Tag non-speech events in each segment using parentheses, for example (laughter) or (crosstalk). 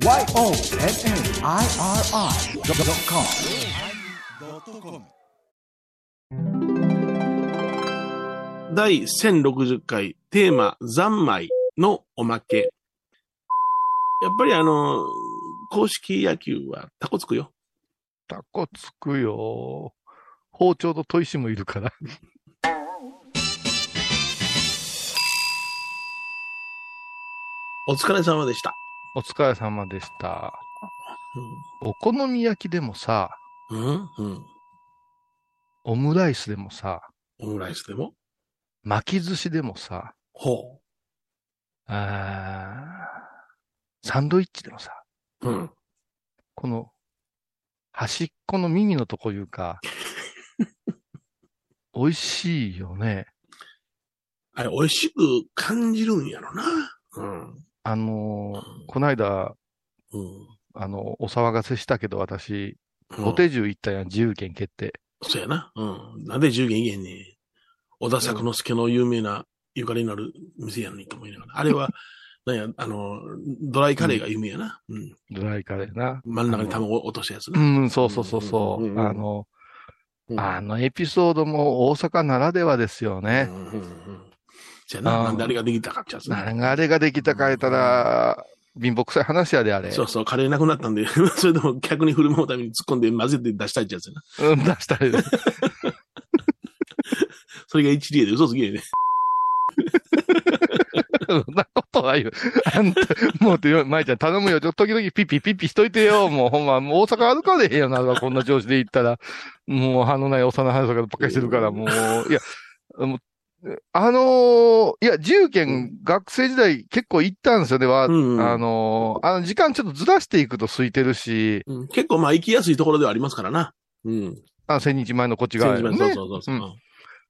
YONNIRI.com 第1060回テーマ三昧のおまけ。やっぱりあの、公式野球はタコつくよ。タコつくよ。包丁と砥石もいるから。お疲れ様でした。お疲れ様でした。お好み焼きでもさ、うん、うん、うん。オムライスでもさ、オムライスでも？巻き寿司でもさ、ほあーサンドイッチでもさ、う。うん。この端っこの耳のとこいうか、(laughs) 美味しいよね。あれ、美味しく感じるんやろな。うん。あのーこないだ、うん。あの、お騒がせしたけど私、うんお手ったやん、自由券決定。そうやな。うん。なんで10元言えんねん。小田作之助の有名なゆかりのある店やのにと思いながら。あれは、(laughs) なんや、あの、ドライカレーが有名やな。うん。ドライカレーな。真ん中に卵落としたやつうな。ん、そうそうそうそう。あの、うんあのエピソードも大阪ならではですよねう。んうんうん。そうやな。なんであれができたかってやつな。何があれができたか言ったら、貧乏くさい話やで、あれ。そうそう、カレーなくなったんで、(laughs) それでも客に振る舞うために突っ込んで混ぜて出したいってやつやな。うん、出したり。(laughs) それが一例で嘘つきやね。(laughs) そんなことは言う。あんた、もうってよ、舞ちゃん頼むよ。ちょっと時々ピッピピッピしといてよ。もうほんま、もう大阪歩かれへんよな、こんな調子で行ったら。もう、歯のない幼い話とかばっかりしてるから、もう、いや、もうあのーいや、自由研学生時代結構行ったんですよね。は、うんうんあのーあの、時間ちょっとずらしていくと空いてるし、うん結構まあ行きやすいところではありますからな。うん。あの、千日前のこっち側やね。そうそうそうそう。うん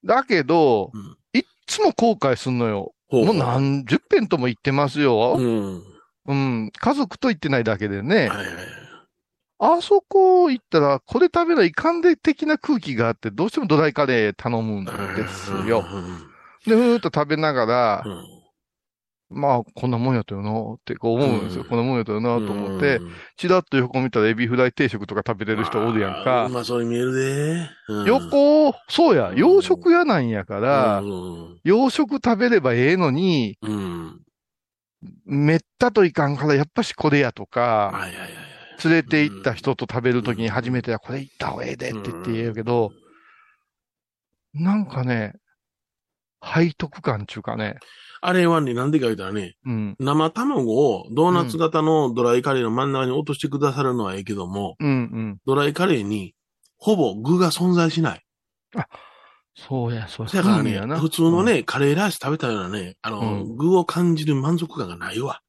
だけど、うんいっつも後悔すんのよ。ほもう何十遍とも行ってますよ。うん。うん。家族と行ってないだけでね。はいはいはい。あそこ行ったら、これ食べないかんで的な空気があって、どうしてもドライカレー頼むんですよ。うんで、ふーっと食べながらう、んまあ、こんなもんやったよな、ってこう思うんですよ。うんこんなもんやったよな、と思ってう、んチラッと横見たらエビフライ定食とか食べてる人おるやんか。まそうに見えるで。うん横、そうや、洋食屋なんやからう、ん洋食食べればええのに、うん。めったといかんから、やっぱしこれやとか、はいはいはい。連れて行った人と食べるときに初めてはこれ行った方がええでって言って言えるけど、なんかね、背徳感っていうかね、あれはね、なんでか言うたらね、うん、生卵をドーナツ型のドライカレーの真ん中に落としてくださるのはええけども、うん、うん。ドライカレーにほぼ具が存在しない。そうや、そうだからね普通のね、カレーライス食べたようなね、あの、うん。具を感じる満足感がないわ。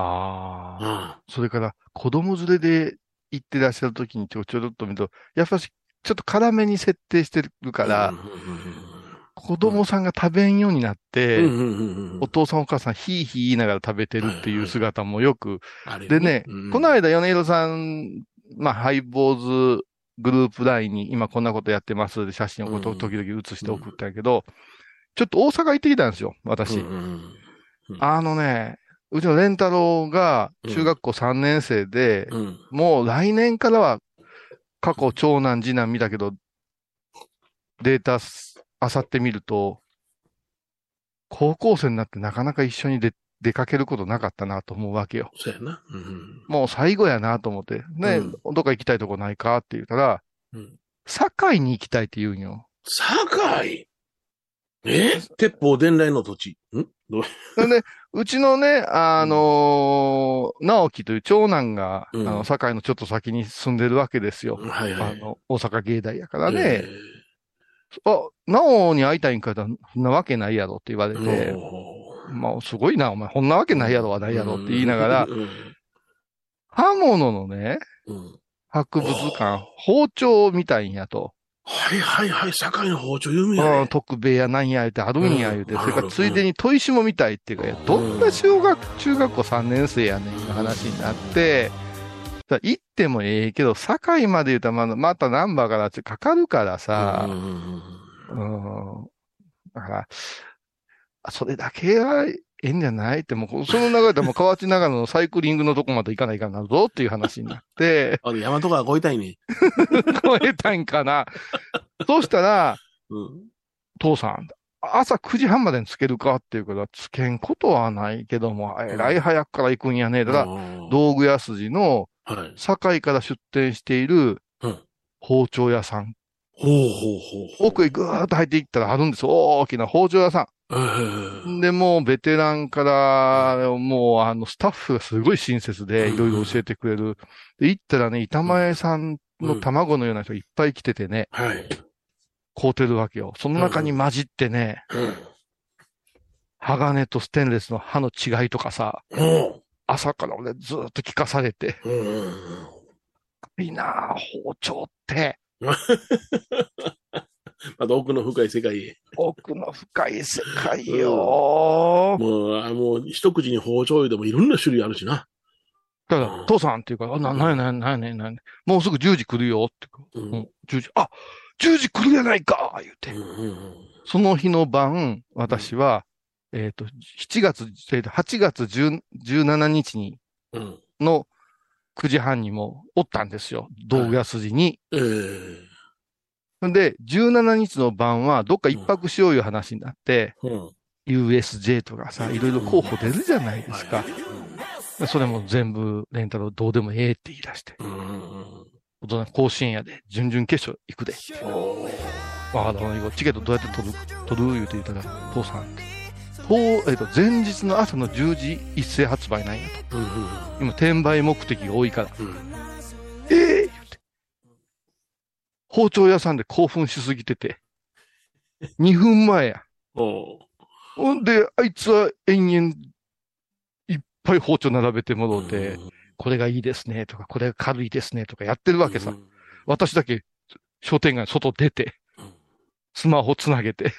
あうあ、ん。それから子供連れで行ってらっしゃるときにちょちょろっと見ると、やっぱしちょっと辛めに設定してるから、うん子供さんが食べんようになって、うんうんうんうんお父さんお母さんヒーヒー言いながら食べてるっていう姿もよくでね、うん。この間、米広さん、まあ、ハイボーズグループラインに今こんなことやってますで写真を時々写して送ったんやけど、ちょっと大阪行ってきたんですよ、私。うんうん。あのね、うちのレンタロウが中学校3年生で、うんもう来年からは過去長男次男見たけど、データあさってみると、高校生になってなかなか一緒に出出かけることなかったなと思うわけよ。そうやな。うんもう最後やなと思って、ね、うんどっか行きたいとこないかって言ったら、うん堺に行きたいって言うんよ。堺？え？鉄砲伝来の土地。ん？どう？それで、うちのね、あのー直樹という長男が、うん。あの、堺のちょっと先に住んでるわけですよ。はいはい。あの、大阪芸大やからえね。あ、直に会いたいんかと、そんなわけないやろって言われー。て、まあ、すごいな、お前、こんなわけないやろはないやろって言いながら、うん。刃物のね、うん。博物館、包丁みたいんやと。はいはいはい。堺の包丁有名うんやね。特別やなんや言うてあるんや言うて、うんそれからついでに砥石も見たいっていうか、どんな小学、中学校3年生やねんって話になって、さ行ってもええけど、堺まで言うたらまたナンバーからかかるからさうん。だから、あそれだけはええんじゃない？って、もう、その流れでもう河内長野のサイクリングのとこまで行かないかんなるぞっていう話になって、(laughs) あれ、山とか越えたいね。超えたいんかな。そうしたら、うん。父さん、朝9時半までにつけるかっていうから、つけんことはないけども、えらい早くから行くんやね。だから、ど道具屋筋のはい。堺から出店しているうん包丁屋さん。ほうほうほう。奥へぐーっと入っていったらあるんですよ。大きな包丁屋さええん。で、もうベテランから、もうあの、スタッフがすごい親切で、うんいろいろ教えてくれる。で、行ったらね、板前さんの卵のような人がいっぱい来ててね、はい。買うてるわけよ。その中に混じってね、うん。鋼とステンレスの刃の違いとかさ、ほ朝から俺ずーっと聞かされて。いいなあ包丁って、(laughs) (laughs) また奥の深い世界へ。奥の深い世界よー。もう、あもう、一口に包丁でもいろんな種類あるしな。だから、父さんっていうから、あな、なやなやなやなやなやもうすぐ10時来るよって。う。うんん、10時、あ、10時来るやないか言うて。うんうんその日の晩、私は、えっ、と、7月、えーと8月10 17日に、うん。の9時半にもおったんですよ。道具屋筋に。ええんで、17日の晩はどっか一泊しよういう話になって、うん。USJ とかさ、いろいろ候補出るじゃないですか。はそれも全部、レンタルどうでもええって言い出して。うんうんうん。大人甲子園やで、準々決勝行くで。わかった、チケットどうやって取る取る言うて言ったら、父さんって。えっ、と、前日の朝の10時一斉発売なんやと。うんうん今、転売目的が多いから。うん。ええ言って。包丁屋さんで興奮しすぎてて。2分前や。ほんで、あいつは延々、いっぱい包丁並べてもろうて、これがいいですねとか、これが軽いですねとかやってるわけさ。私だけ商店街の外出てうん、スマホつなげて、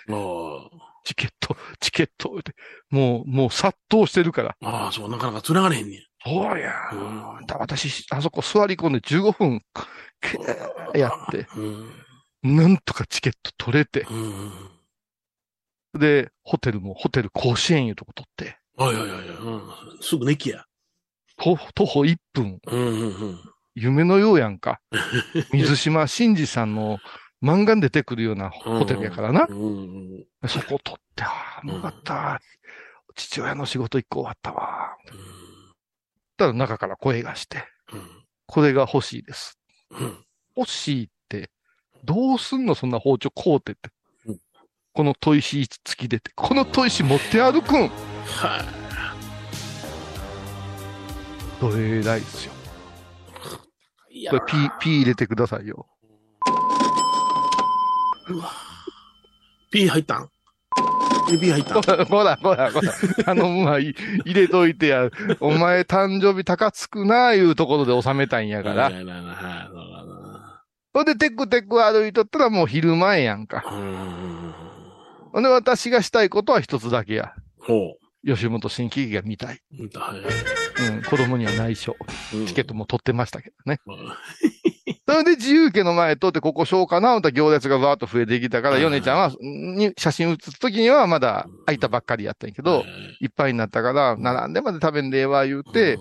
チケット、チケットって、もう、もう殺到してるから。ああ、そう、なかなか繋がれへんねん。そうやうんだ私、あそこ座り込んで15分、けーやって、うん。なんとかチケット取れて、うん。で、ホテルもホテル甲子園いうとこ取って、はいはいはいはい。うん。すぐネキや。と徒歩1分、うんうんうん。夢のようやんか。(laughs) 水島真司さんの漫画に出てくるようなホテルやからな。うんうんそこ取って、ああ、もうよかった。父親の仕事一個終わったわ。たら中から声がして、これが欲しいです。うん。うん。欲しいって、どうすんのそんな包丁こうてってうん。この砥石付きでって。この砥石持って歩くんはどれらいですよ。これピー、ピー入れてくださいよ。うわ。P 入ったん？?P 入ったんほら、ほら、ほら。頼むわ、い入れといてや。お前誕生日高つくな、いうところで収めたんやから。ほんで、テクテク歩いとったらもう昼前やんか。うん。ほんで、私がしたいことは一つだけや。ほ吉本新喜劇が見たい。う。はいはいうん、子供には内緒。うんチケットも取ってましたけどね。うんそれで自由家の前通ってここしようかな、思ったら行列がバーッと増えてきたから、うんヨネちゃんは、に写真写すときにはまだ空いたばっかりやったんやけど、い。っぱいになったから、ん。並んでまで食べんでええわ言うて、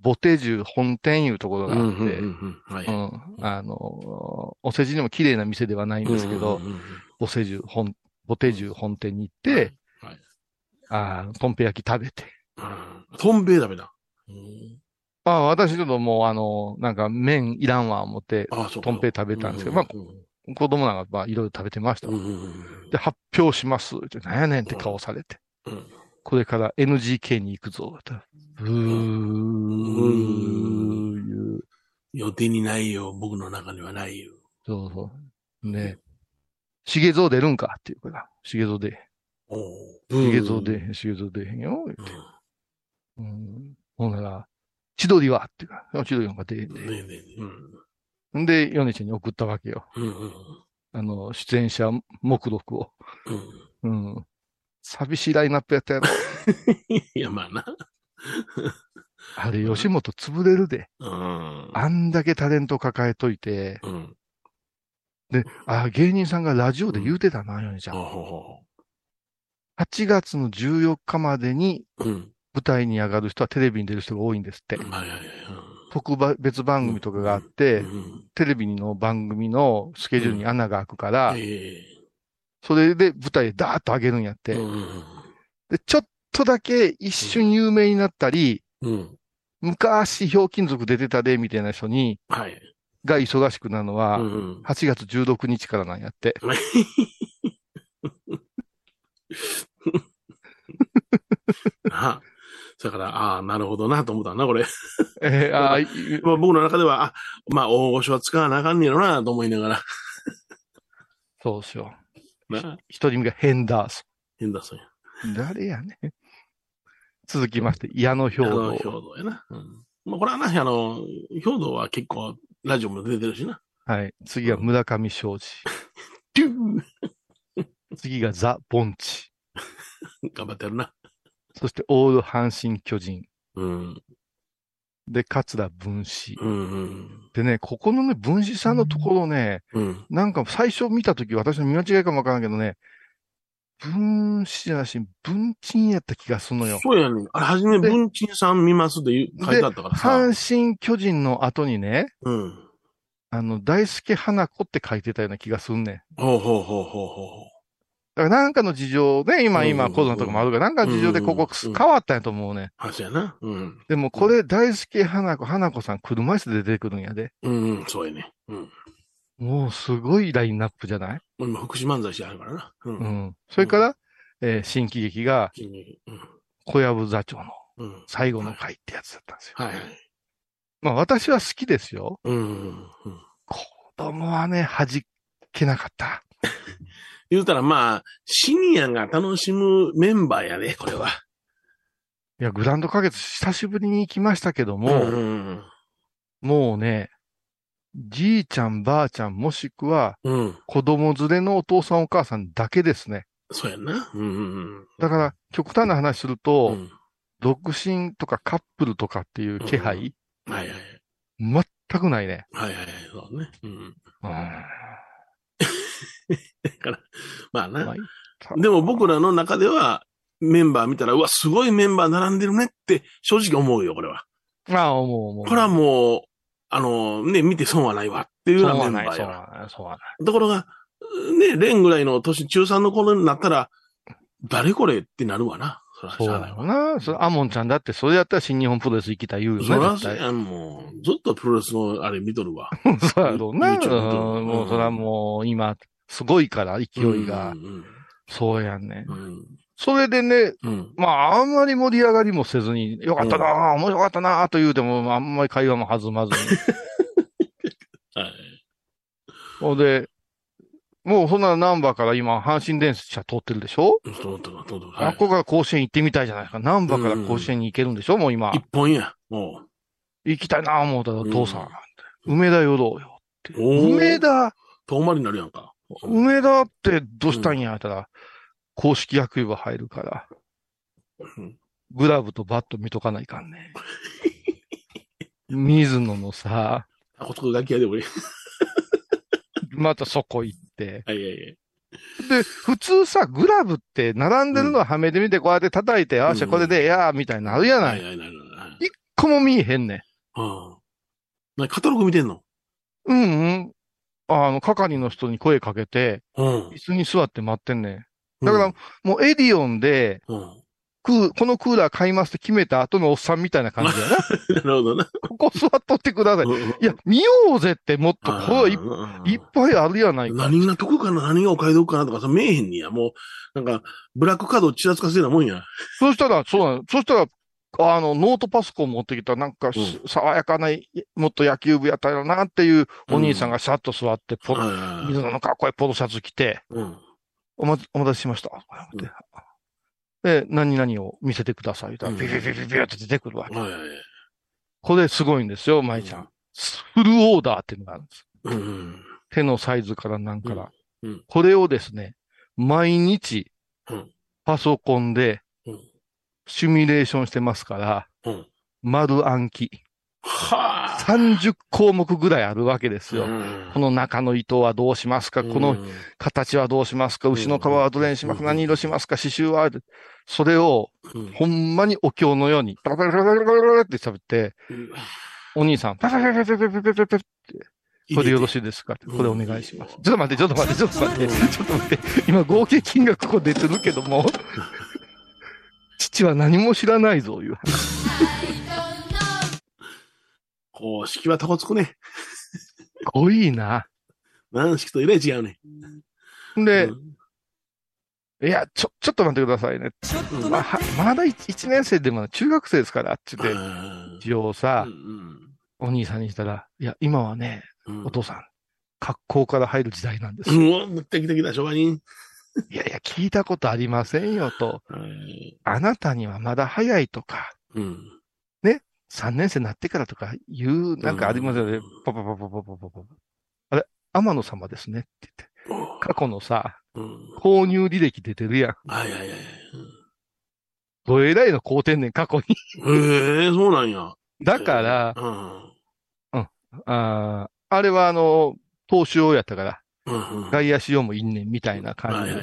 ボテジュ本店いうところがあって。あの、お世辞にも綺麗な店ではないんですけどボセジュ本、ボテジュ本店に行って、はい。あートンペ焼き食べて。うん。トンベイダメだ。うんああ、私ちょっともうあの、なんか麺いらんわ思って、あそうかトンペイ食べたんですけど、まあ、子供なんかまあいろいろ食べてましたうん。うんうんで、発表します。って、なんやねんって顔されて。うんこれから NGK に行くぞ。ってブー、いう。予定にないよ、僕の中にはないよ。そうそう。ねしげぞう出るんかっていうから、しげぞうで。おしげぞうで、しげぞうでへんよ。うん。ほんなら、千鳥はっていうか、千鳥なんか出へんで。ねえねえうんんで、ヨネちゃんに送ったわけよ。うんうんあの、出演者目録を。うんうん。寂しいラインナップやったやろ。(laughs) いや、まあな。あれ、吉本潰れるで。うん。あんだけタレント抱えといて、うん。で、あ、芸人さんがラジオで言うてたな、ヨネちゃん。ほうほうほ8月の14日までにうん。舞台に上がる人はテレビに出る人が多いんですって。特別番組とかがあっうて、ん。テレビの番組のスケジュールに穴が開くから、えそれで舞台でダーッと上げるんやっえ。て。うん。で、ちょっとだけ一瞬有名になったり、うん。昔、ひょうきん族出てたで、みたいな人に、はい。が忙しくなるのは、うん。8月16日からなんやって。(laughs) あ、だから、ああ、なるほどなと思ったな、これ。えーあ (laughs) まあ、僕の中では、あ、まあ、大御所は使わなあかんねやろな、と思いながら。そうしよう。な一人目がヘンダーソ変だそうや。ン。誰やねん。続きまして、矢野兵あの、道兵。道やな。うん。まあ、これはな、あの、兵道は結構、ラジオも出てるしな。はい。次が村上正治。ピュー次がザ・ボンチ。(laughs) 頑張ってやるな。そして、オール阪神巨人。うん。で、桂文枝。うん。うん。でね、ここのね、文枝さんのところね、うん。なんか最初見たとき、私の見間違いかもわからんけどね、文枝じゃなし、文鎮やった気がするのよ。そうやねん。あれ、はじめ、で文鎮さん見ますって書いてあったからさ。阪神巨人の後にね、うん。あの、大輔花子って書いてたような気がすんねん。ほうほうほうほうほだからなんかの事情ね、今、今、うんコロナとかもあるから、なんかの事情でここうん変わったんやと思うね。う。はそうやな。うん。でもこれ、大輔花子、花子さん車椅子で出てくるんやで。うん、うん、そうやね。うん。もうすごいラインナップじゃない？今、福祉漫才師あるからな。う。うんん。それから、えー新喜劇がうん。小籔座長のうん。最後の回ってやつだったんですよ。はいはい。まあ私は好きですよ。うん。うん。子供はね、弾けなかった。言うたら、まあ、シニアが楽しむメンバーやね、これは。いや、グランド花月久しぶりに行きましたけども、うん。もうね、じいちゃん、ばあちゃん、もしくはうん。子供連れのお父さんお母さんだけですね。そうやんな。うん。うん。だから、極端な話するうと、ん。独身とかカップルとかっていう気配、はいはい。全くないね。はいはいはい。そうね。うん。うん。(laughs) だから、まあな。まあでも僕らの中では、メンバー見たら、うわ、すごいメンバー並んでるねって、正直思うよ、これは。ああ、思う思う。これはもう、あの、ね、見て損はないわっていうようなメンバーそうやわ。はない、そうはない。ところが、ね、レンぐらいの年、中3の頃になったら、誰これってなるわな。そらそうだしゃあないわよな。それアモンちゃんだって、それやったら新日本プロレス行きたい言うよね。そらそうやん、もう、ずっとプロレスのあれ見とるわ。(laughs) そうやろうな。もう、それはもう、今、すごいから、勢いがう。んそうやんね。うん。それでね、うん。まあ、あんまり盛り上がりもせずに、よかったな、面白かったな、と言うても、あんまり会話も弾まずに。(laughs) はい。ほんで、もうそんなナンバーから今、阪神電車通ってるでしょ、そうとか、そうとか。あっこから甲子園行ってみたいじゃないですか。ナンバーから甲子園に行けるんでしょ、もう今一。本や。も行きたいな、思うたら、うん父さん。梅田寄ろうよって。梅田、う、遠回りになるやんか。梅田ってどうしたんや、ったら、公式野球部入るから、うんグラブとバット見とかないかんね。水野のさ、あ、こそこガキやで、俺。またそこ行って。はいはいはい。で、普通さ、グラブって並んでるのははめてみて、こうやって叩いて、ああしゃ、これで、やーみたいになるやな。はいいはいはいはい。一個も見えへんねん。うん。なカタログ見てんの？うんうん。あの、係の人に声かけて、うん。椅子に座って待ってんねん。だから、もうエディオンで、うん。このクーラー買いますって決めた後のおっさんみたいな感じだよな。(laughs) なるほどな。ここ座っとってください。うんいや、見ようぜってもっと、こいっぱいあるやないか。何が得かな何がお買い得かなとかさ、見えへんにや。もう、なんか、ブラックカードをちらつかせるようなもんや。そしたら、そうなの。そしたら、あの、ノートパソコン持ってきた、なんか、うん爽やかな、もっと野球部やったよなっていうお兄さんがシャッと座って、ポロ、水野のかっこいいポロシャツ着て、うん。おま、お待たせしました。うんで、何々を見せてください。言ったらうんビビビビビって出てくるわけ。これすごいんですよ、舞ちゃん。フルオーダーっていうのがあるんです。うん。手のサイズからなんから。これをですね、毎日うん、パソコンでうんシミュレーションしてますから、うん。丸暗記。はあ。30項目ぐらいあるわけですよ。うんこの中の糸はどうしますか？このうん形はどうしますか？牛の皮はどれにしますか？うん何色しますか？刺繍はそれを、うんほんまにお経のように、パラパラパラパラパラって喋って、お兄さん、パラパラパラパラパラパラパラこれでよろしいですかうんこれお願いします。ちょっと待って、ちょっと待って、ちょっと待って、ちょっと待って。今合計金額ここ出てるけども、父は何も知らないぞ、いう話。公式はタコつくね。すごいな。軟式とえらい違うね。で、うんいや、ちょ、ちょっと待ってくださいね。うんまあ、はまだ一一年生でも中学生ですから、って言って、うん一応さう、んお兄さんにしたら、いや、今はね、うんお父さん、格好から入る時代なんです。うわ、敵的だ、昭和に。(laughs) いやいや、聞いたことありませんよと。はいあなたにはまだ早いとか、うん。3年生になってからとか言う、なんかありますよねうん。パパパパパパパパ。あれ、天野様ですねって言って。過去のさ、うん。購入履歴出てるやん。はいはいはい。どえらいの買うてんねん、過去に。へえ、そうなんや。だから、うん。あーあれはあの、投資用やったから、うんうん。外野しようもいんねんみたいな感じで。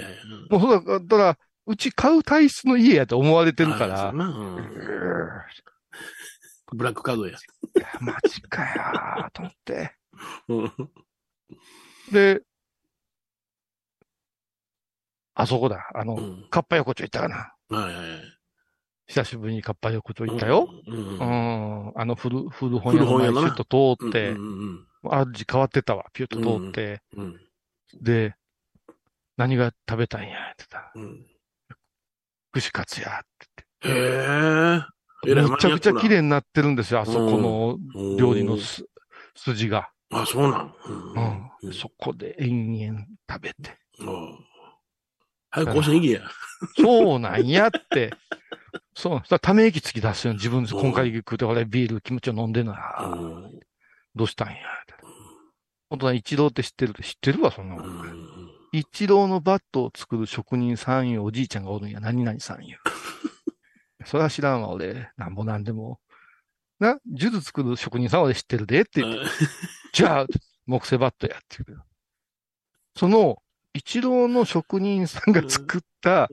もうそだ、だから、うち買う体質の家やと思われてるからう、んんブラックカードや。いやマジかやーと思って。うんで、あそこだ。あの、うんカッパ横丁行ったかな。はいはいはい。久しぶりにカッパ横丁行ったよ。うん。うんううんん。あの古、古本屋の前古本屋のなシュッと通ってう、ん味変わってたわ。ピュッと通って。うんうんで、何が食べたんやって言ったら。うん。串カツやってへえ。言って。えらいむちゃくちゃ綺麗マになってるんですよ。あそこの料理のす筋が。あ、そうなん。うん。そこで延々食べて。うん早く甲子園行けや。そうなんやって。(laughs) そう。たらため息つき出すよ。自分で今回食うて、俺ビール気持ちを飲んでんのや。うんどうしたんや。本当は一郎って知ってる知ってるわ、そんなも。うんん一郎のバットを作る職人さんいうおじいちゃんがおるんや。何々さんいう。(laughs) それは知らんわ、俺。なんぼなんでも。な、ジュズ作る職人さんは俺知ってるでって言って。じゃあ、木製バットやって言うその、一郎の職人さんが作った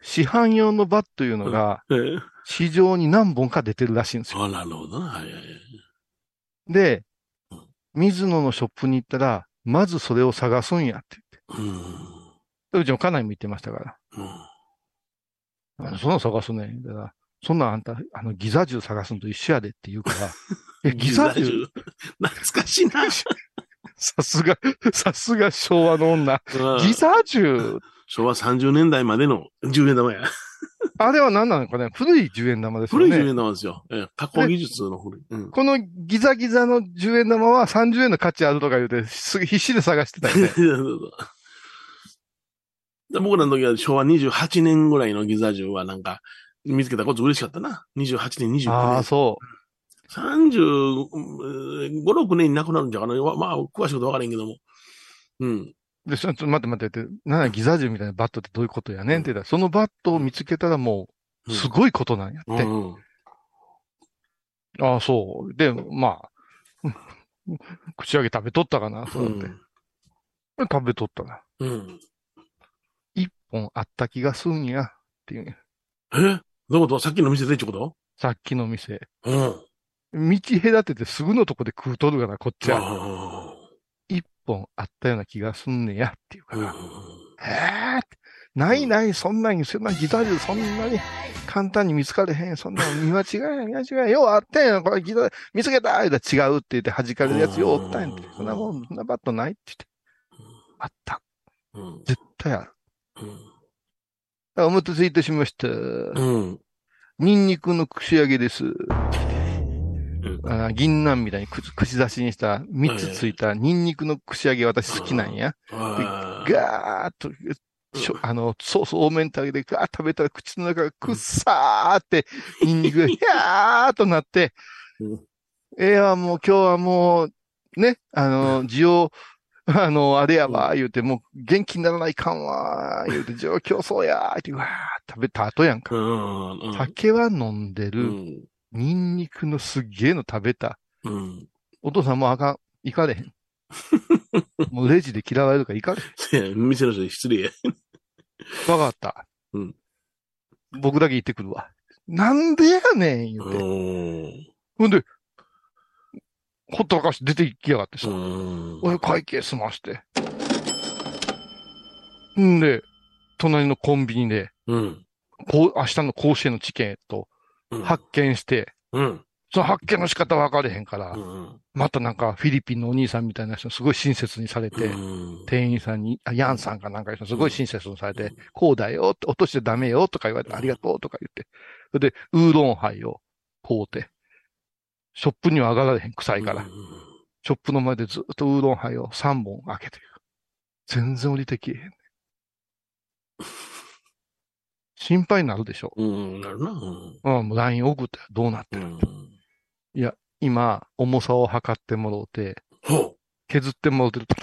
市販用のバットいうのがえ市場に何本か出てるらしいんですよ。あ、なるほどな。はいはいはい。でうん、水野のショップに行ったら、まずそれを探すんやってうん。言って。うちも家内も言ってましたから。うん。あのそんなの探すね。だから、そんなんあんた、あの、ギザ銃探すのと一緒やでって言うから、(laughs) え、ギザ銃？ギ懐かしいな。(laughs) さすが、さすが昭和の女。ギザ銃？昭和30年代までの10円玉や。(laughs) あれは何なのかね？古い10円玉ですよね。古い10円玉ですよ。ええ加工技術の古い。うん。このギザギザの10円玉は30円の価値あるとか言うて、すぐ必死で探してたよね。(laughs) で僕らの時は昭和28年ぐらいのギザ銃はなんか、見つけたこと嬉しかったな。28年、29ああ、年。そ35、6年に亡くなるんじゃかな。まあ、詳しいことわからんけども。うん。う。で、ちょっと待って待ってって、なギザ銃みたいなバットってどういうことやねんって言ったら、そのバットを見つけたらもう、すごいことなんやって。うん。ああ、そう。で、まあ、(laughs) 口揚げ食べとったかな、そうやって。食べとったな。うん。一本あった気がすんや、っていうね。え？どういうこと？さっきの店でってこと？さっきの店。うん。道隔ててすぐのとこで食うとるがな、こっちは。本あったような気がすんねや、っていうかあら。ええないない、そんなに、そんなギターでそんなに簡単に見つかれへん。そんなの見間違いや、見間違いや。ようあったんやん、これギター、見つけた言うたら違うって言って弾かれるやつようおったんやんって。そんなもん、そんなバットないって言って。あった。うん。絶対ある。お待たせいたしました。うん。ニンニクの串揚げです。銀杏みたいに口口出しにした三つついたニンニクの串揚げ私好きなんや。ああ。ガーッと、しょあの、ソース多めに食べて、ガーッと食べたら口の中がくっさーって、ニンニクが (laughs) ヒャーっとなって、うん。ええわ、もう今日はもう、ね、あの、需要、(laughs) あの、あれやわ、言うて、もう元気にならないかんわ、言うて、需要競争や、って、わー食べた後やんか。酒は飲んでる、うん。ニンニクのすっげえの食べた。うん。お父さんもうあかん。行かれへん。(laughs) もうレジで嫌われるから行かれへん。いや店の人に失礼や。わかった。うん僕だけ行ってくるわ。なんでやねん、言うて。ほんで、ほったらかして出て行きやがってさ。うん。俺会計済まして。んで、隣のコンビニで、うん。こう、明日の甲子園のチケットうん。発見して、うん。その発見の仕方分かれへんから、うん。またなんかフィリピンのお兄さんみたいな人すごい親切にされて、うん店員さんに、あヤンさんかなんかにすごい親切にされて、こうだよって、落としちゃダメよとか言われて、ありがとうとか言って。それで、ウーロンハイを買うて、ショップには上がられへん、臭いから。うんショップの前でずっとウーロンハイを3本開けてる。全然降りてきえへんね。心配になるでしょ。うん。なるな。うんう LINE 送ってどうなってる、うん。今、重さを測ってもろうて、ほ削ってもろうてる。(laughs)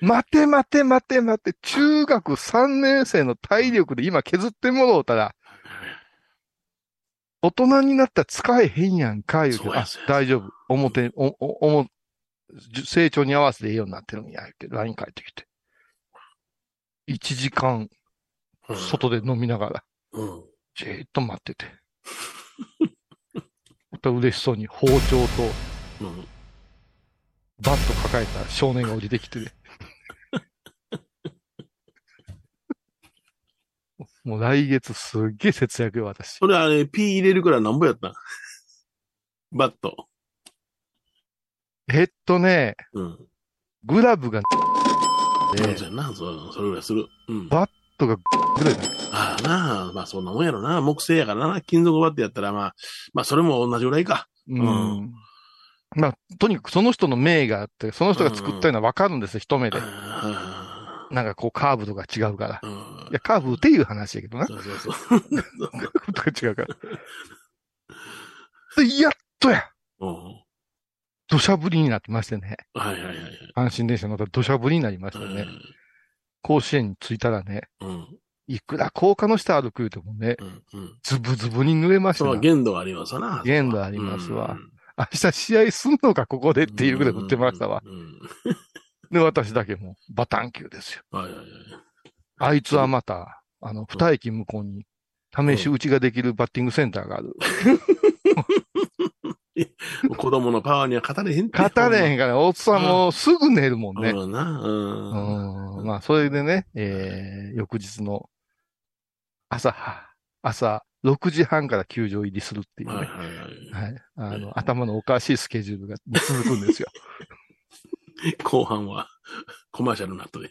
待て待て待て待て、中学3年生の体力で今削ってもろうたら、大人になったら使えへんやんか、言うてあ大丈夫。表、お、お、お成長に合わせてええようになってるんや、言って、LINE 返ってきて。1時間、う。外で飲みながら、うん。じーっと待ってて。(laughs) また嬉しそうに包丁とうん。バット抱えた少年が降りてきてね。(laughs) もう来月すっげえ節約よ、私。それあれ、ピー入れるからなんぼやった？んバット。えっとね、うん。グラブが、そうな。そう、それぐらいする。うん。バットがぐらい。ああなあ、まあそんなもんやろな。木製やからな。金属バットやったらまあ、まあそれも同じぐらいか。うん。まあ、とにかくその人の命があって、その人が作ったのはわかるんですよ、一目で。あなんかこうカーブとか違うから。あうんいや、カーブっていう話やけどな。そうそうそう。(laughs) カーブとか違うから。で、やっとやうん土砂降りになってましてね。はいはいはいはい。阪神電車乗ったら土砂降りになりましてね。甲子園に着いたらね、うん。いくら高架の下歩く言うてもね。ズブズブに濡れました。限度ありますわな。限度ありますわうん。明日試合すんのか、ここでっていうぐらい降ってましたわ。(laughs) で、私だけもうバタン級ですよ。はいはいはい。あいつはまた、あの、二駅向こうに、試し打ちができるバッティングセンターがある。(laughs) (laughs) 子供のパワーには勝たれへん。勝たれへんから、おっさんもうすぐ寝るもんね。うんな。うん。うん。まあ、それでね、えー、翌日の朝、朝6時半から球場入りするっていうね。はいはい。あの、頭のおかしいスケジュールが続くんですよ。(laughs) 後半はコマーシャルになっとで。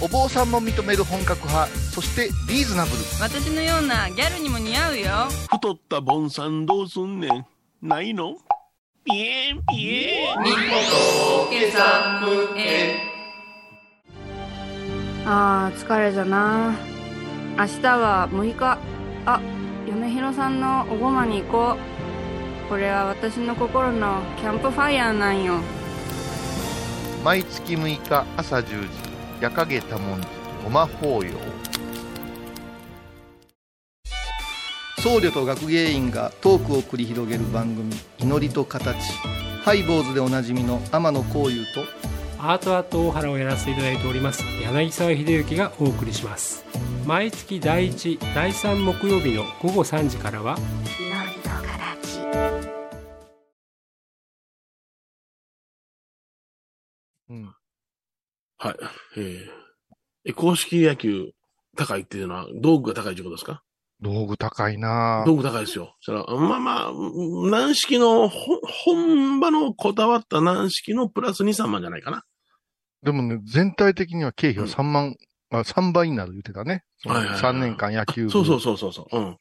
お坊さんも認める本格派、そしてリーズナブル。私のようなギャルにも似合うよ。太ったボンさんどうすんねん。ないの？ピエンピエン。あー疲れじゃな。明日は6日。あ嫁ひろさんのおごまに行こう。これは私の心のキャンプファイヤーなんよ。毎月6日朝10時、夜影多文字、ごま法要。僧侶と学芸員がトークを繰り広げる番組「祈りと形」ハイボーズでおなじみの天野幸雄とアートアート大原をやらせていただいております柳沢秀幸がお送りします毎月第1第3木曜日の午後3時からはうん。はい。えーえ、公式野球高いっていうのは道具が高いってことですか？道具高いな道具高いですよ。そら、まあまあ、軟式の、ほ本場のこだわった軟式のプラス2、3万じゃないかな。でもね、全体的には経費は3万、あ3倍になる言ってたね。はいはいはい3年間野球部。そうそうそうそうそう。うん。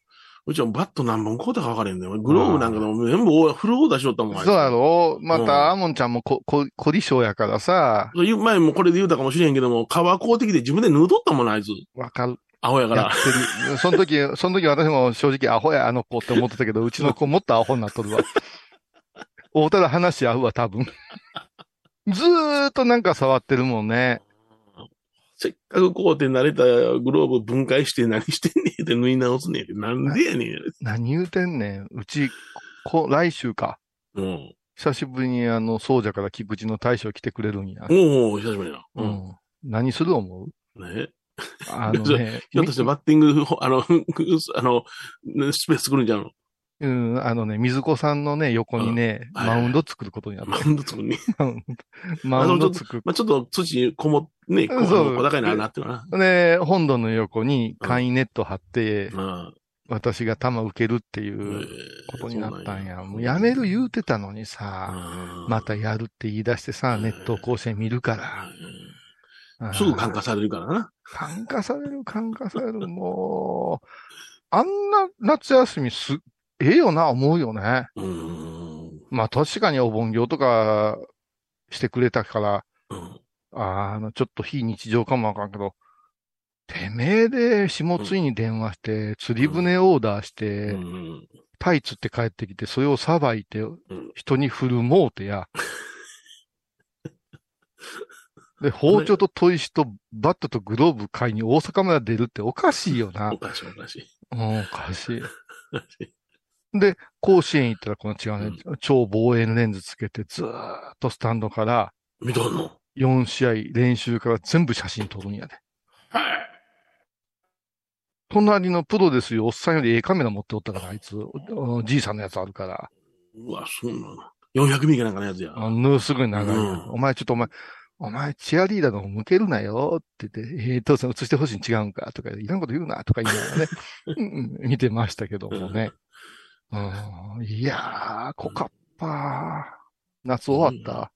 うちはバット何本買うたか分かれんねん。グローブなんかでも全部おフルオーダーしよったもん。そうやろまうんた、アモンちゃんもこ、こ、凝り性やからさ、前もこれで言うたかもしれんけども、皮買うてきて自分で縫うとったもんな、あいつ。わかる。アホやからやっ。てる。その時、(laughs) その時私も正直アホや、あの子って思ってたけど、うちの子もっとアホになっとるわ。(laughs) 会うたら話合うわ、多分。ずーっとなんか触ってるもんね。せっかくこうて慣れたグローブ分解して何してんねんって縫い直すねんって。なんでやねん。何言うてんねん。うち、こ、来週か。うん。久しぶりにあの、総者から菊池の大将来てくれるんや。おお久しぶりだ。ううん。ん。何する思う？ね。あのね、(laughs) ひょっとしてバッティング、ほあの、(laughs) あの、スペース作るんじゃんの？うん、あのね、水子さんのね、横にね、うんマウンド作ることになった。マウンド作るに。(laughs) マウンド作る。まあちょっと土こもっ、ね、こうそう小高いななってるな。で、本堂の横に簡易ネット張って、まあ、私が球受けるっていえうーことになったんや。もうやめる言うてたのにさ、うんまたやるって言い出してさ、ネット甲子園見るから。うんすぐ感化されるからな。感化される、感化される、もう、あんな夏休みす、ええよな、思うよね。うん。まあ確かにお盆行とかしてくれたから、うんあの、ちょっと非日常かもわかんけど、てめえで下津井に電話して、釣り船オーダーして、うんタイ釣って帰ってきて、それをさばいてん、人に振るもうてや。で、包丁と砥石とバットとグローブ買いに大阪まで出るっておかしいよなお。かしいおかしい。うん、おかしい。(laughs) で、甲子園行ったらこの違うね、超望遠レンズつけて、ずーっとスタンドから見とんの？4試合練習から全部写真撮るんやで。はい。隣のプロですよ、おっさんよりええカメラ持っておったから、あいつ、おじいさんのやつあるから。うわ、そんなの。400ミリかなんかのやつや。あの、すごい長いうんお前ちょっとお前、お前チアリーダーの方向けるなよって言って、えー、父さん映してほしいん違うんかとか、いらんこと言うなとか言いながらね、(laughs) うんうん見てましたけどもね。うん、いやー、濃かった。夏終わった。うん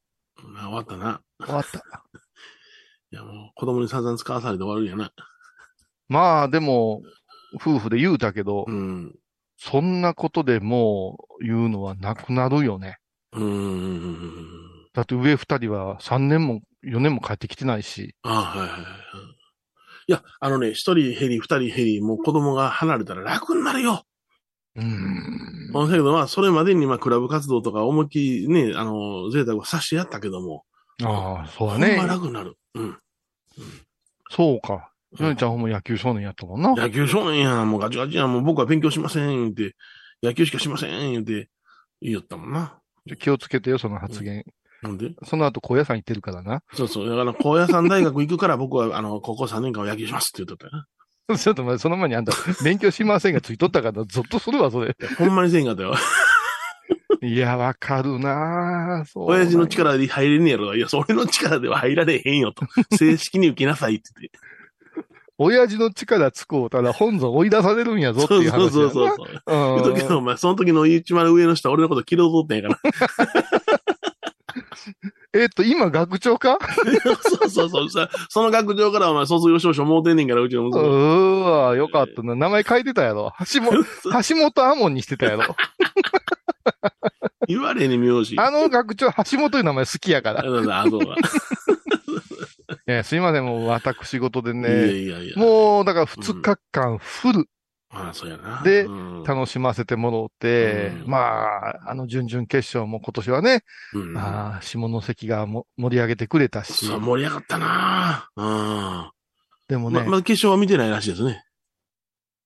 終わったな。終わった。(laughs) いや、もう子供に散々使わされて終わるんやな。まあ、でも、夫婦で言うたけど、うん。そんなことでもう言うのはなくなるよね。うん。だって上二人は3年も4年も帰ってきてないし。あはいはいはい。いや、あのね、一人減り、二人減り、もう子供が離れたら楽になるよ。うーん。だけど、まあ、それまでに、まあ、クラブ活動とか思いっきりね、あの、贅沢をさしてやったけども。ああ、そうだほんまね。楽になる。うん。そうか。ヨネちゃんほんま野球少年やったもんな。野球少年やん、もうガチガチやん、もう僕は勉強しません、言って、野球しかしません、言って、言ったもんな。気をつけてよ、その発言。なんで？その後、高野山行ってるからな。そうそう。だから、高野山大学行くから僕は、あの、高校3年間は野球しますって言っとったよな。(laughs) ちょっと待って、その前にあんた、(laughs) 勉強しませんがついとったから、ゾッとするわ、それ。ほんまにせんかったよ。いや、わかるなぁそう。親父の力で入れねえやろ。いや、それの力では入られへんよと。(laughs) 正式に受けなさいって言って。親父の力つこうたら本尊追い出されるんやぞっていう話。そうそうそうそう。言うとくけど、お前、その時の一番上の人は俺のこと嫌うとったんやから。(laughs) えっと、今学長か？そうそうそう。さその学長からお前卒業証書もうてんねんから、うちのう息子。ーわ、よかったな。名前書いてたやろ。橋本、橋本アモンにしてたやろ。言われへんねん、名字。あの学長、橋本いう名前好きやから。あそうだ、あそうだ。(laughs) えすいません、もう私事でいやね。いやいや。もう、だから2日間フルああ、そうやな。でうん楽しませてもろって、うんまあ、あの準々決勝も今年はね、うんああ下関がも盛り上げてくれたしそ、う、盛り上がったなうん。でもね、ま、まだ決勝は見てないらしいですね。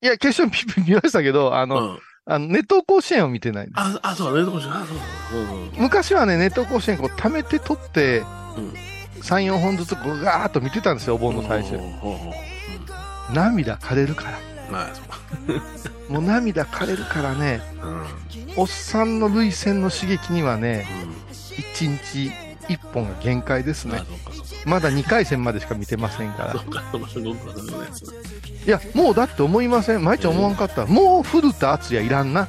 いや、決勝見見ましたけど、あの、うん。あの、ネット甲子園を見てない。あ、あ、そうだね、どうしよう。あ、そうだ。うんうん。昔はね、ネット甲子園こう貯めて取って、うん3、4本ずつこうガーッと見てたんですよ、お盆の最初ほう。ほうほう涙枯れるから。まあ、そうか。もう涙枯れるからね、うん。おっさんの涙腺の刺激にはね、1日1本が限界ですね。まだ2回戦までしか見てませんから。いや、もうだって思いません。毎日思わんかった。もう古田敦也いらんな。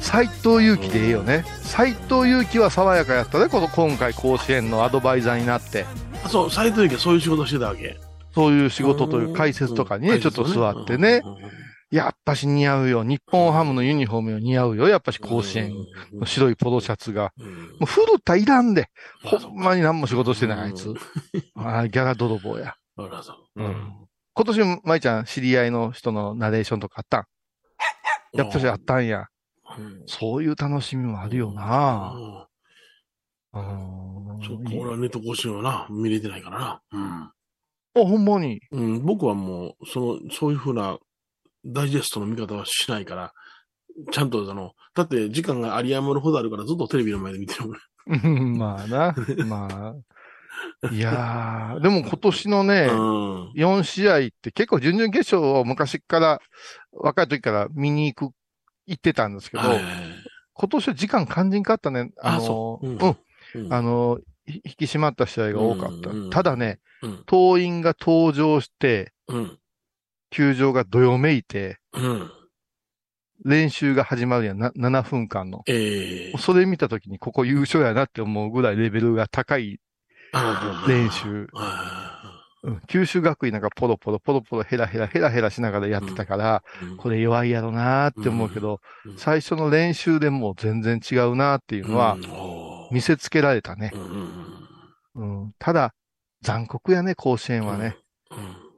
斎藤佑樹でええよね。斎藤佑樹は爽やかやったね、この今回甲子園のアドバイザーになって。あそう、斎藤由貴はそういう仕事してたわけ。そういう仕事という解説とかにね、ちょっと座ってね。うん。うんやっぱし似合うよ。日本ハムのユニフォームよ似合うよ。やっぱし甲子園の白いポロシャツが。うん。もう古田いらんで。まあほんまに何も仕事してない、あいつ。ああ、ギャラ泥棒や。今年、舞ちゃん、知り合いの人のナレーションとかあったん？やっぱしあったんや。うん。そういう楽しみもあるよなうんうん。そっか、俺はネット更新はな、見れてないからな。あ、ほんまに。うん。うん、僕はもう、その、そういうふうな、ダイジェストの見方はしないから、ちゃんと、あの、だって時間が有り余るほどあるからずっとテレビの前で見てるもん。う (laughs) んまあな。まあ。いやー、でも今年のね、うん。4試合って結構準々決勝を昔から、若い時から見に行く、行ってたんですけど、はい今年は時間肝心かったね。ああの、そううんうん、うんあの、ひ引き締まった試合が多かった。うんうんただね、うん。党員が登場して、うん。球場がどよめいて、うん。練習が始まるやん、な7分間の。ええ。それ見たときにここ優勝やなって思うぐらいレベルが高い練習。あうん。九州学院なんかポロポロポロポロヘラヘラヘラヘラしながらやってたから、ーこれ弱いやろなーって思うけど、うん。最初の練習でもう全然違うなーっていうのは見せつけられたねう。んうんうん、ただ、残酷やね、甲子園はね。うん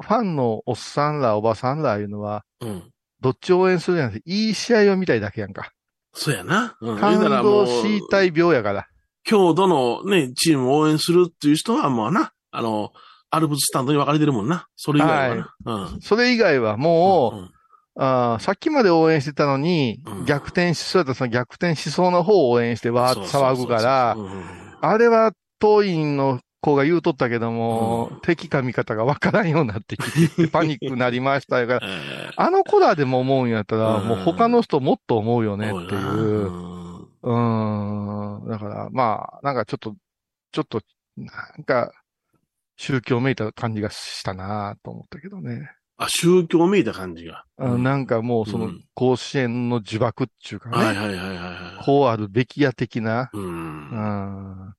ファンのおっさんらおばさんらいうのは、うん。どっち応援するんやなくて、いい試合を見たいだけやんか。そうやな。うん感動しいたい病やから。郷土のね、チームを応援するっていう人はもうな、あの、アルプススタンドに分かれてるもんな。それ以外はな。うん。それ以外はもう、うんあーさっきまで応援してたのに、うん。逆転しそうやったらその逆転しそうな方を応援してわーっと騒ぐからあれは当院の子が言うとったけども、うん。敵か味方がわからんようになってきて、パニックになりましたから、(laughs) えあの子らでも思うんやったら、うん。もう他の人もっと思うよーねっていそうう。ん。だから、まあ、なんかちょっと、ちょっと、なんか、宗教めいた感じがしたなと思ったけどね。あ、宗教めいた感じが。あなんかもうそのうん甲子園の呪縛っていうかね、はいはいはいはいはい。こうあるべきや的な、う。うんん。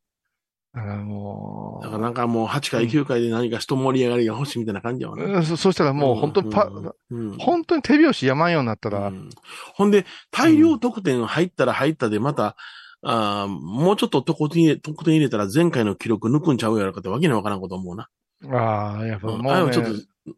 だからもだからなんかもう8回9回で何か一盛り上がりが欲しいみたいな感じやわう、な。うんそそしたらもう本当にパ、うんうん本当に手拍子やまんようになったら、うんほんで、大量得点入ったら入ったで、また、あーもうちょっと得点入れ得点入れたら前回の記録抜くんちゃうやろかってわけにわからんこと思うな。ああ、やっぱうんもう、ねあれはちょっと、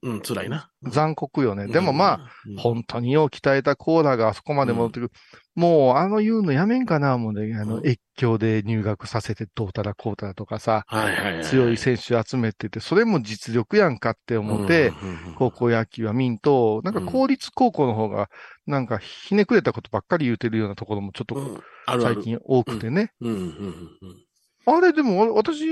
うん、辛いな。残酷よね。でもまあ、うん、本当によう鍛えたコーラがあそこまで戻ってくる。もう、あの言うのやめんかな、思うね。あの、うん越境で入学させてどうたらこうたらとかさ、はいはいはい、強い選手集めてて、それも実力やんかって思って、高校野球は見んと、なんか公立高校の方が、なんかひねくれたことばっかり言うてるようなところもちょっと最。近多くてね。あれでも私、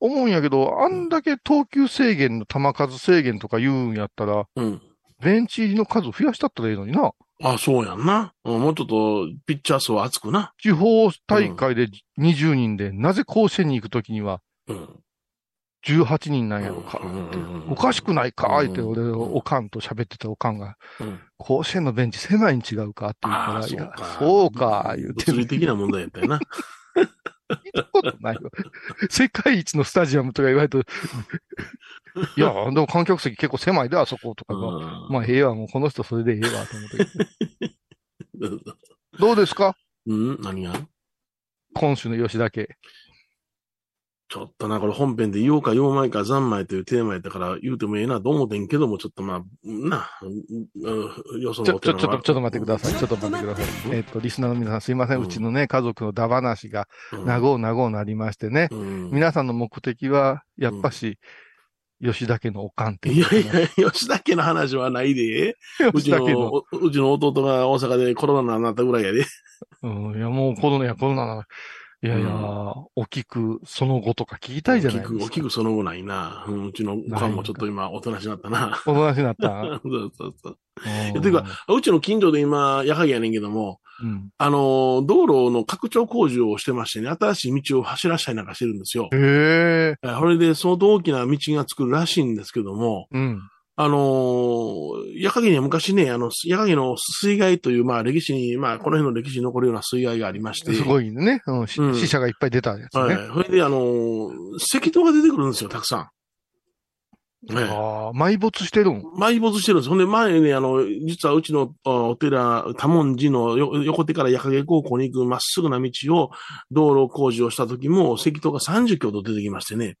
思うんやけど、あんだけ投球制限の球数制限とか言うんやったら、うん。うん。ベンチ入りの数増やしたったらいいのにな。あ、そうやんな。うんもうちょっと、ピッチャー層厚くな。地方大会で20人で、なぜ甲子園に行くときにはうん。18人なんやろかおかしくないか言って、うん俺、おかんと喋ってたおかんが、うん。甲子園のベンチ狭いに違うかって言うかああ、ら、そうか。そうか、言うて物理的な問題やったよな。(laughs) ことないわ。世界一のスタジアムとか言われると、(laughs) いや、でも観客席結構狭いで、あそことかが。うんまあ、ええわ、もうこの人それでええわ、と思って。(laughs) どうですか？うん？何が？今週の吉田家。ちょっとな、これ本編で言おうか言おうまいか三昧というテーマやったから言うてもええなと思ってんけども、ちょっとまあ、な、うんよそちょ、ちょ、ちょっと、ちょっと待ってください。い。ちょっと待ってください。えっと、リスナーの皆さんすいません。うんうちのね、家族のダ話が、うん長う長うなりましてね。うん皆さんの目的は、やっぱし、吉田家のおかんっていやいや、吉田家の話はないで。(laughs) うちの。うちの弟が大阪でコロナになったぐらいやで。うん、いや、もうコロナやコロナな。いやいや、大きくその後とか聞きたいじゃないですか。大きく、大きくその後ないな。うん、うちのおかんもちょっと今、おとなしになったな。お話になった。(laughs) そうそうそう。うんていうか、うちの近所で今、矢作やねんけども、うん。あの、道路の拡張工事をしてましてね、新しい道を走らしたりなんかしてるんですよ。へえ。えそれで相当大きな道が作るらしいんですけども、うん。あのー、矢影には昔ね、あの、矢影の水害という、まあ歴史に、まあこの辺の歴史に残るような水害がありまして。すごいね。うん。死者がいっぱい出たやつはい。ね。それで、あのー赤道が出てくるんですよ、たくさん。ええああ、埋没してるん？埋没してるんです。ほんで、前ね、あの、実はうちのあお寺、多文字のよ横手から矢影高校に行くまっすぐな道を、道路工事をした時も、赤道が30キロと出てきましてね。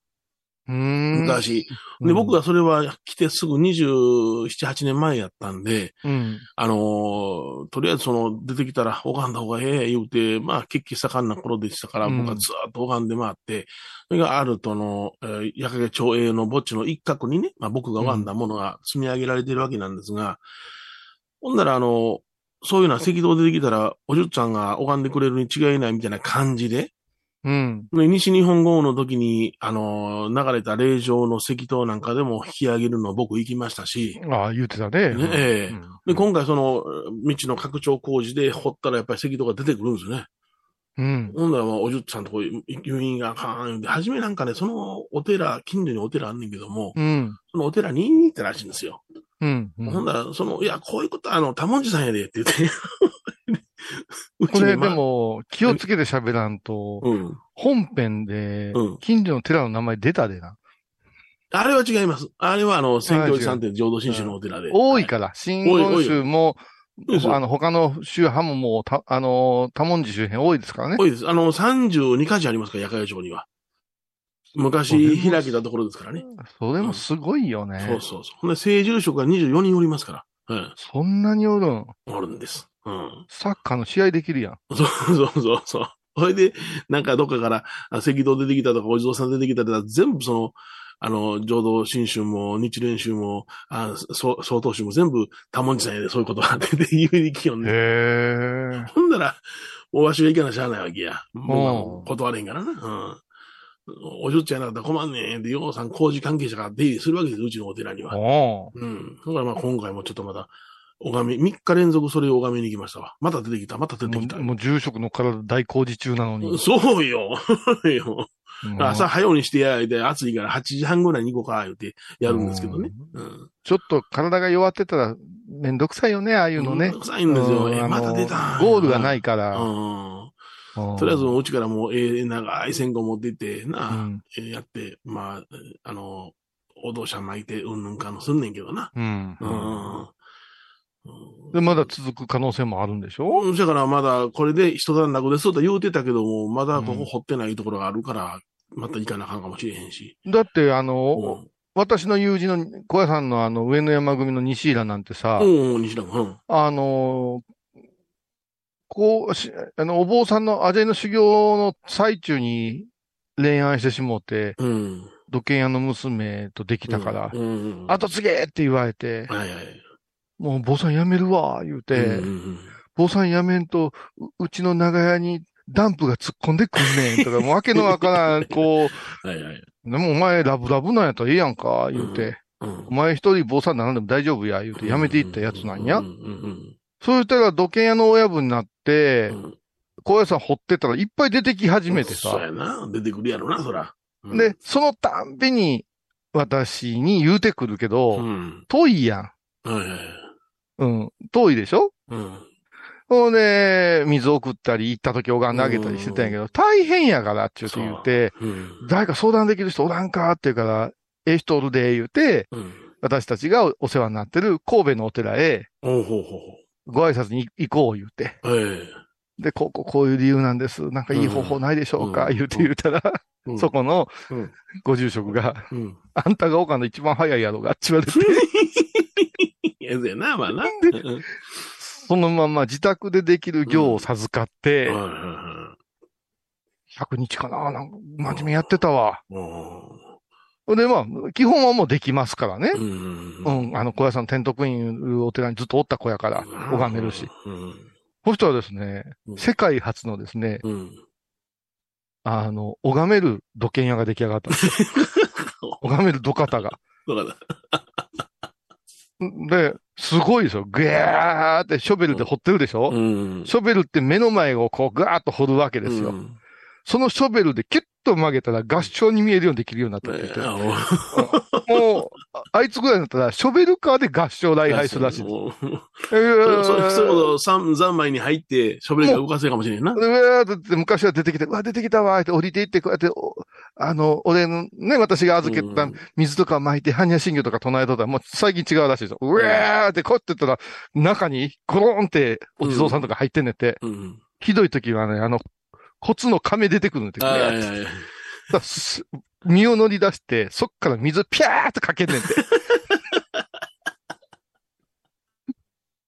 うーん。昔。で、うん僕がそれは来てすぐ27、8年前やったんで、うん。あのーとりあえずその、出てきたら拝んだ方がええ言うて、まあ、血気盛んな頃でしたから、うん僕はずーっと拝んで回って、それがあるとの、えー、矢影町営の墓地の一角にね、まあ僕が拝んだものが積み上げられているわけなんですが、ほんならあの、そういうのは赤道出てきたら、おじゅっちゃんが拝んでくれるに違いないみたいな感じで、うん。で西日本豪雨の時に、あの、流れた霊場の赤道なんかでも引き上げるの僕行きましたし、ああ、言うてたね。ねええうんで、今回その、道の拡張工事で掘ったらやっぱり赤道が出てくるんですよね。うん。ほんなら、まあおじゅっちゃんとこ入院があかん言うて、初めなんかね、そのお寺、近所にお寺あんねんけども、うん。そのお寺に行ったらしいんですよ。うん。うんほんなら、その、いや、こういうことはあの、多文字さんやで、って言って。うこれでも、気をつけて喋らんと、うん。本編でうん、近所の寺の名前出たでな。あれは違います。あれはあの、宣教師さんって浄土真宗のお寺で。多いから、新言宗も、あの、他の宗派ももう、た、あの、多文字周辺多いですからね。多いです。あの、32カ所ありますから、八海町には。昔、開けたところですからね。それもすごいよね。そうそうそう。ほんで、聖住職が24人おりますから。うん。そんなにおるん？おるんです。うん。サッカーの試合できるやん。そうそうそうそう。それで、なんかどっかから、あ赤道出てきたとか、お地蔵さん出てきたとか、全部その、あの、浄土真宗も、日蓮宗も、あ総総統宗も全部多文字さんやで、そういうことがあって、言うに来よんね。へえ。ほんなら、もうわしが行かなしゃあないわけや。僕はうん断れんからな。うん。おじゅっちゃなかったら困んねんって、ようさん工事関係者が出入りするわけです、うちのお寺には。おうん。だからまあ今回もちょっとまた、拝み、3日連続それを拝みに行きましたわ。また出てきた、また出てきた。もうもう住職の体大工事中なのに。そうよ。(laughs) 朝早うにしてや、で、暑いから8時半ぐらいに行こうか、言うてやるんですけどね。うん。ちょっと体が弱ってたらめんどくさいよね、ああいうのね。めんどくさいんですよ。え、また出た。ゴールがないから。うん。うんとりあえず、うちからもう、ええ長い線香持って行って、な、うんえーやって、まあ、あの、お堂車巻いて、うんぬんかのすんねんけどな。うん。うん。で、まだ続く可能性もあるんでしょ？うん。だからまだ、これで一段落ですと言うてたけども、まだここ掘ってないところがあるから、また行かなあかんかもしれへんし。だって、あうの、ん。私の友人の小屋さんのあの、上野山組の西浦なんてさ、うん、西田君。うん。あの、こうし、あの、お坊さんのアジェイの修行の最中に恋愛してしもうて、うん。土建屋の娘とできたから、うん。うん。後継げって言われて、はいはい。もう坊さん辞めるわ、言うて、うんうん坊さん辞めんと、ううちの長屋にダンプが突っ込んでくんねんとか、もうわけのわからん、(laughs) こうん。はいはい。う、でもお前ラブラブなんやったらええやんか、言うて、うんお。前一人坊さんならんでも大丈夫や、言うて辞めていったやつなんやうん。うんそう言ったら土建屋の親分になってう、ん。高野山掘ってたらいっぱい出てき始めてそうさ。やな。出てくるやろな、そら。うんで、、そのたんびに私に言うてくるけうど、ん。遠いやん。はいはいはい。うん。遠いでしょ？うん。ほんで、水送ったり行った時拝んであげたりしてたんやけど、大変やからって言って言って、うん。誰か相談できる人おらんかって言うから、ええ人おるで、言うて、うん。私たちがお世話になってる神戸のお寺へご挨拶に行こう言うて。で、こう、こうこういう理由なんです。なんかいい方法ないでしょうか、うん言うて言うたら、え。そこのうんご住職が、うん。あんたがおかんの一番早いやろがって言われて、(laughs) やな、まあな。うんそのまま自宅でできる行を授かって、はいはいは100日かななんか真面目やってたわ。で、まあ、基本はもうできますからね。うんうん、あの、小屋さん、天徳院お寺にずっとおった小屋から、拝めるし。。うん。そしたらですね、うん世界初のですね、うん。あの、拝める土建屋が出来上がったんですよ。(laughs) 拝める土方が。で、すごいですよ。ぐーってショベルで掘ってるでしょ、うん。ショベルって目の前をこうぐーっと掘るわけですよ。うんそのショベルでキュッと曲げたら合唱に見えるようにできるようになったって言って。あもう、ああいつぐらいになったら、ショベルカーで合唱礼拝するらしいです。もうえーそれ、それこそ三三昧に入って、ショベルが動かせるかもしれんな。うわーって昔は出てきて、うわ、出てきたわーって降りていって、こうやって、おあの、俺のね、私が預けた水とか撒いて、般若心経とか唱えとったら、もう最近違うらしいですよ。うわーってこうやって言ったら、中にゴローンってお地蔵さんとか入ってんねって、うん。ひどい時はね、あの、骨の亀出てくるんって、身を乗り出して、そっから水ピャーってかけんねんて。(laughs)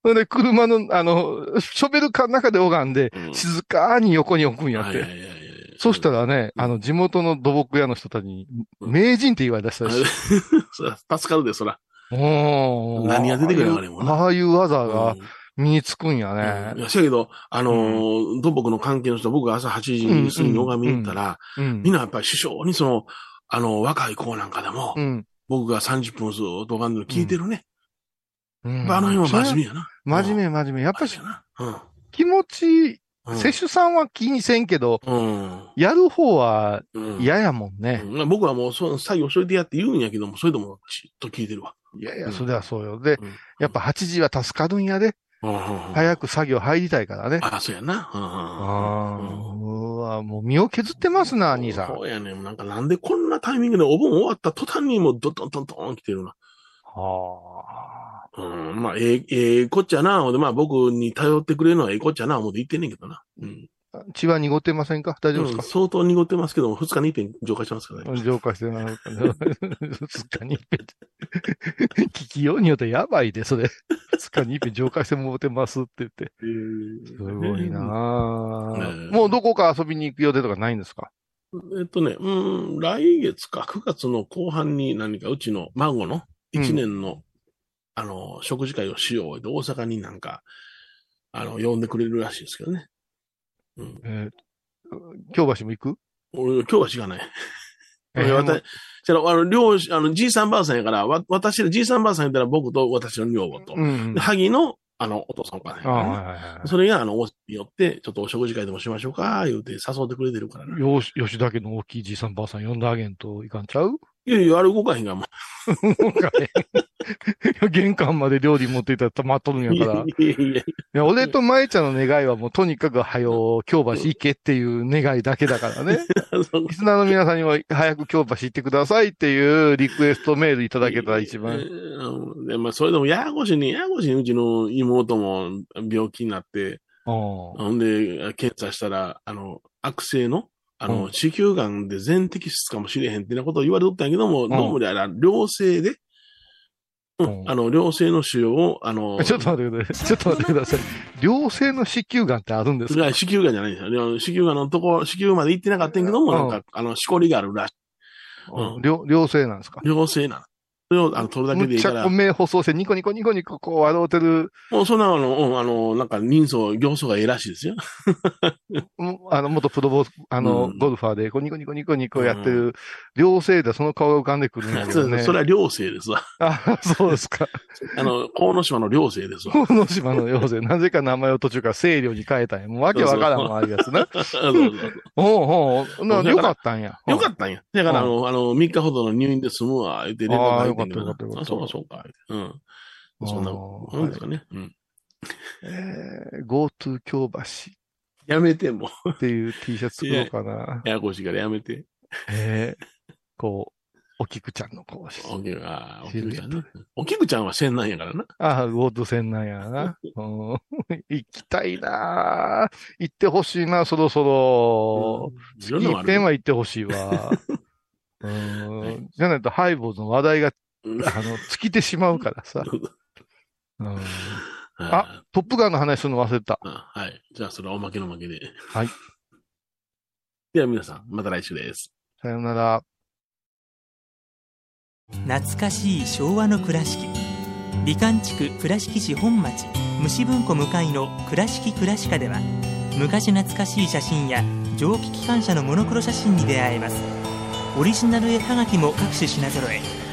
それで、車の、あの、ショベルカーの中で拝んで、うん静かに横に置くんやって。そしたらね、あの、地元の土木屋の人たちに、名人って言われ出したらしい。助かるで、そら。おー何が出てくるかわかんないもああいう技がうん身につくんやいね。や、せやけど、あのー土木の関係の人、僕が朝8時に過ぎに拝みに行ったら、うんみん。なやっぱり首相にその、あの、若い子なんかでも、うん。僕が30分ずっと拝んでるの聞いてるね。うんあの辺は真面それ目やな。真面目、真面目。やっぱし。気持ち、うん接種さんは気にせんけど、うん。やる方はうん。嫌やもんね。うん僕はもう、その作業しといてやって言うんやけども、それでもじっと聞いてるわ。いやいうや、んそれはそうよ。で、うんやっぱ8時は助かるんやで。早く作業入りたいからね。あ、そうやな。ああ、うわ、もう身を削ってますな、兄さん。そうやねん。なんかなんでこんなタイミングでお盆終わった途端にもうドドンドンドン来てるな。はうん。まあ、ええ、ええこっちゃな。で、まあ僕に頼ってくれるのはええこっちゃな。思って言ってんねんけどな。うん。あ。血は濁ってませんか？大丈夫ですか？うん相当濁ってますけども、二日に一遍浄化してますからね。浄化してなのかな。二日に一遍。聞きようによってやばいで、それ。二日に一遍浄化してもうてますって言って。すごいなえもうどこか遊びに行く予定とかないんですか？えっとね、うん、来月か、9月の後半に何かうちの孫の1年の、あの、食事会をしようで、大阪になんか、あの、呼んでくれるらしいですけどね。うん。えー京橋も行く？俺、今日は知らない。えー私、じゃあ、あの、両親、あの、じいさんばあさんやから、わ、私ら、じいさんばあさんやったら僕と私の女房と、うん。で萩の、あの、お父さんからね、はいはいはい。それが、あの、おによって、ちょっとお食事会でもしましょうか、言うて誘ってくれてるからね。よし、吉田家の大きいじいさんばあさん呼んであげんといかんちゃう？いやいや、あれ動かへんが、もなんかね玄関まで料理持っていったら止まっとるんう。やから。いいやいやいやや、俺と舞ちゃんの願いはもうとにかく早う京橋行けっていう願いだけだからね。(laughs) リスナーの皆さんにも早く京橋行ってくださいっていうリクエストメールいただけたら一え番。ーでまあ、それでもややこしいね。ややこしいねうちの妹も病気になって、うんほんで、検査したら、あの、悪性の、あの、うん子宮がんで全摘出かもしれへんってなことを言われとったんやけども、んどうもであら、良性で、うんうんあの、良性の腫瘍を、あの、(laughs) ちょっと待ってください。ちょっと待ってください。良性の子宮がんってあるんですか？が子宮がんじゃないんですよ。子宮がんのとこ、子宮まで行ってなかったんやけども、うんなんか、あの、しこりがあるらしい。うん良良性なんですか？良性なの。それを、あの、取るだけでいいからむっちゃニコニコニコニコこう笑うてる、もうそんなあの、うんあの、なんか人相、行相がええらしいですよ。(laughs) うんあの、元プロボあの、うんゴルファーでこうニコニコニコニコやってる、良性でその顔が浮かんでくるんだけそどね。う (laughs) それは良性ですわ。(laughs) あ、そうですか。あの、鴻島の良性ですわ。この島の妖精、なぜか名前を途中から清涼に変えたんや。もうわけわからんもんあるやつな。そうそうそうおうなよかったんや。よかったんや。だから、あの、あの、3日ほどの入院で済むわ、言って連かったよかったあ、そうか、そうか。うん。そんな、あーなんですかね。うん。えー、GoTo 京橋やめて、もう。っていう T シャツ作ろうかな。ややこしいからやめて。えー、こう、お菊ちゃんのこうおきく、おきくちゃんね。おきくちゃんは線なんやからな。ああ、GoTo 戦なんやな。うん (laughs) 行きたいな行ってほしいな、そろそろ。うんいろんなのある一遍は行ってほしいわ。(laughs) うん。じゃないとハイボーズの話題が、うんあの、尽きてしまうからさ。(laughs) うん。あトップガンの話するの忘れた。あはい。じゃあ、それはおまけのまけで。はい。では、皆さん、また来週です。さよなら。懐かしい昭和の倉敷美観地区倉敷市本町虫文庫向かいの「倉敷倉歯科」では昔懐かしい写真や蒸気機関車のモノクロ写真に出会えますオリジナル絵はがきも各種品揃え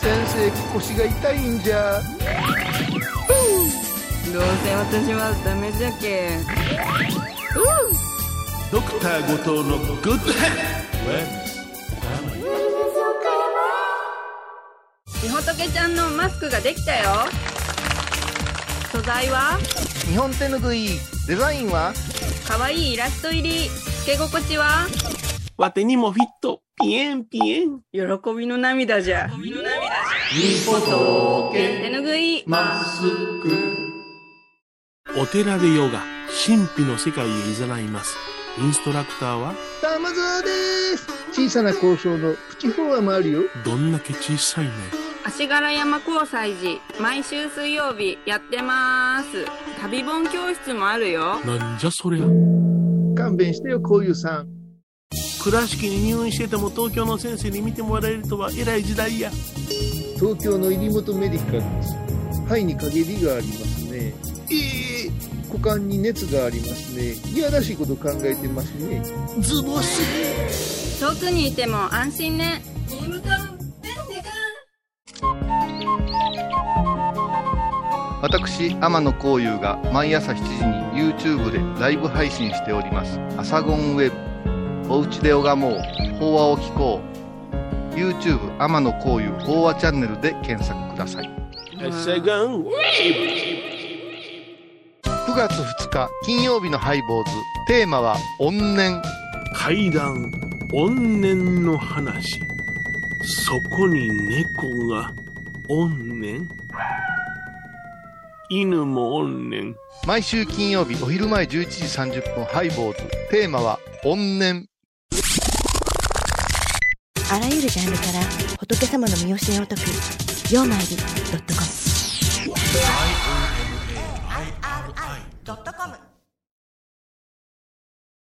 先生腰が痛いんじゃ。どうせ私はダメじゃけドクター後藤のグッドヘッみほとけちゃんのマスクができたよ。素材は？日本手ぬぐいデザインは？かわいいイラスト入り。つけ心地は？わてにもフィットピエンピエン。喜びの涙じゃ。みほと手ぬぐい。マスクお寺でヨガ神秘の世界へ誘います。インストラクターは？玉沢です。小さな交渉のプチフォアもあるよ。どんだけ小さいね。足柄山交際時毎週水曜日やってます。旅本教室もあるよ。なんじゃそりゃ。勘弁してよこういうさん倉敷に入院してても東京の先生に見てもらえるとは偉い時代や。東京の入本メディカルです。肺に陰りがありますね。ええ股間に熱がありますね。いやらしいこと考えてますね。ズボス遠くにいても安心ね。私天野幸雄が毎朝7時に YouTube でライブ配信しております「アサゴンウェブ」「おうちで拝もう。法話を聞こう」YouTube 天野幸雄法話チャンネルで検索くださいセガン9月2日金曜日のハイボーズ。テーマは「怨念。階段。怨念の話。そこに猫が。怨念。犬も怨念」毎週金曜日お昼前11時30分ハイボーズ。テーマは「怨念あらゆるジャンルから仏様の見教えを解く「曜マイルドットコム」「IOMAIRI.com」